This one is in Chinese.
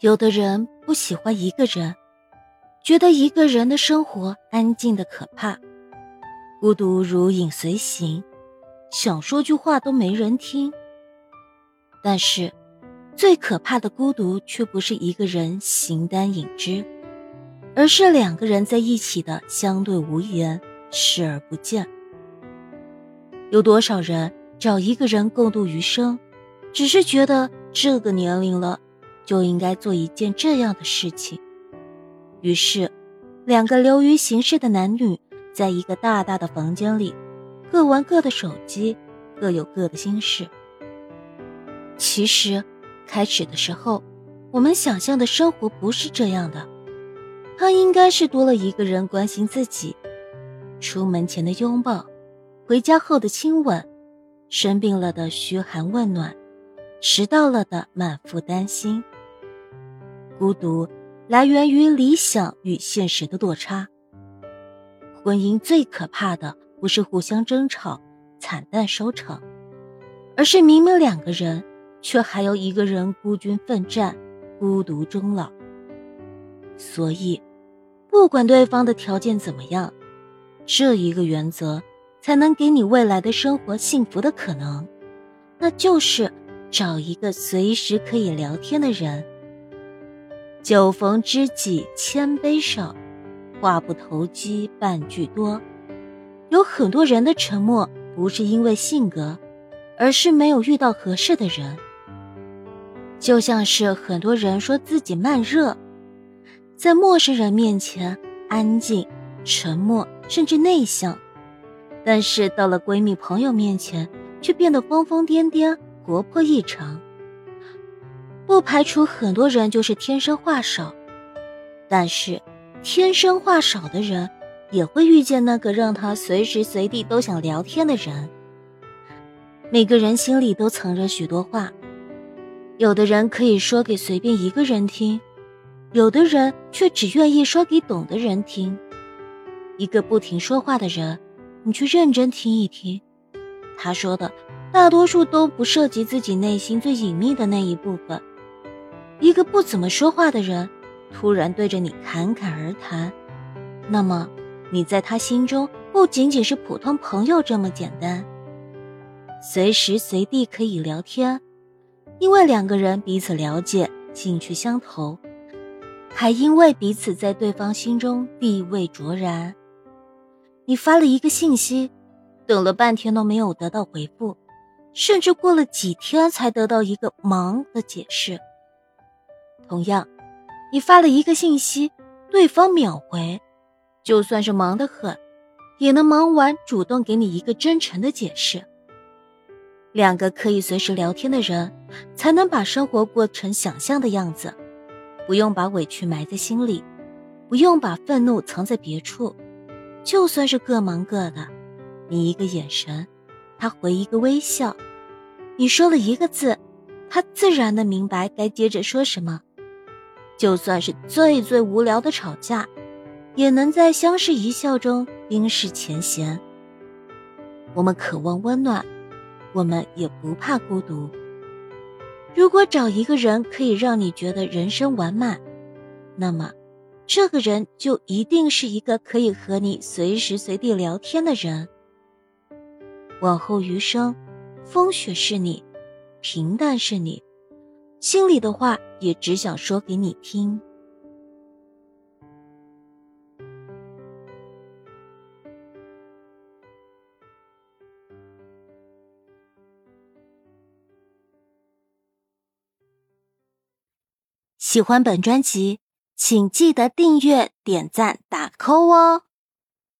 有的人不喜欢一个人，觉得一个人的生活安静的可怕，孤独如影随形，想说句话都没人听。但是，最可怕的孤独却不是一个人形单影只，而是两个人在一起的相对无言，视而不见。有多少人找一个人共度余生，只是觉得这个年龄了。就应该做一件这样的事情。于是，两个流于形式的男女，在一个大大的房间里，各玩各的手机，各有各的心事。其实，开始的时候，我们想象的生活不是这样的。他应该是多了一个人关心自己，出门前的拥抱，回家后的亲吻，生病了的嘘寒问暖，迟到了的满腹担心。孤独来源于理想与现实的落差。婚姻最可怕的不是互相争吵、惨淡收场，而是明明两个人，却还有一个人孤军奋战、孤独终老。所以，不管对方的条件怎么样，这一个原则才能给你未来的生活幸福的可能，那就是找一个随时可以聊天的人。酒逢知己千杯少，话不投机半句多。有很多人的沉默不是因为性格，而是没有遇到合适的人。就像是很多人说自己慢热，在陌生人面前安静、沉默，甚至内向，但是到了闺蜜朋友面前却变得疯疯癫癫、活泼异常。不排除很多人就是天生话少，但是天生话少的人也会遇见那个让他随时随地都想聊天的人。每个人心里都藏着许多话，有的人可以说给随便一个人听，有的人却只愿意说给懂的人听。一个不停说话的人，你去认真听一听，他说的大多数都不涉及自己内心最隐秘的那一部分。一个不怎么说话的人，突然对着你侃侃而谈，那么你在他心中不仅仅是普通朋友这么简单，随时随地可以聊天，因为两个人彼此了解，兴趣相投，还因为彼此在对方心中地位卓然。你发了一个信息，等了半天都没有得到回复，甚至过了几天才得到一个“忙”的解释。同样，你发了一个信息，对方秒回，就算是忙得很，也能忙完主动给你一个真诚的解释。两个可以随时聊天的人，才能把生活过成想象的样子，不用把委屈埋在心里，不用把愤怒藏在别处。就算是各忙各的，你一个眼神，他回一个微笑，你说了一个字，他自然的明白该接着说什么。就算是最最无聊的吵架，也能在相视一笑中冰释前嫌。我们渴望温暖，我们也不怕孤独。如果找一个人可以让你觉得人生完满，那么，这个人就一定是一个可以和你随时随地聊天的人。往后余生，风雪是你，平淡是你。心里的话也只想说给你听。喜欢本专辑，请记得订阅、点赞、打 call 哦。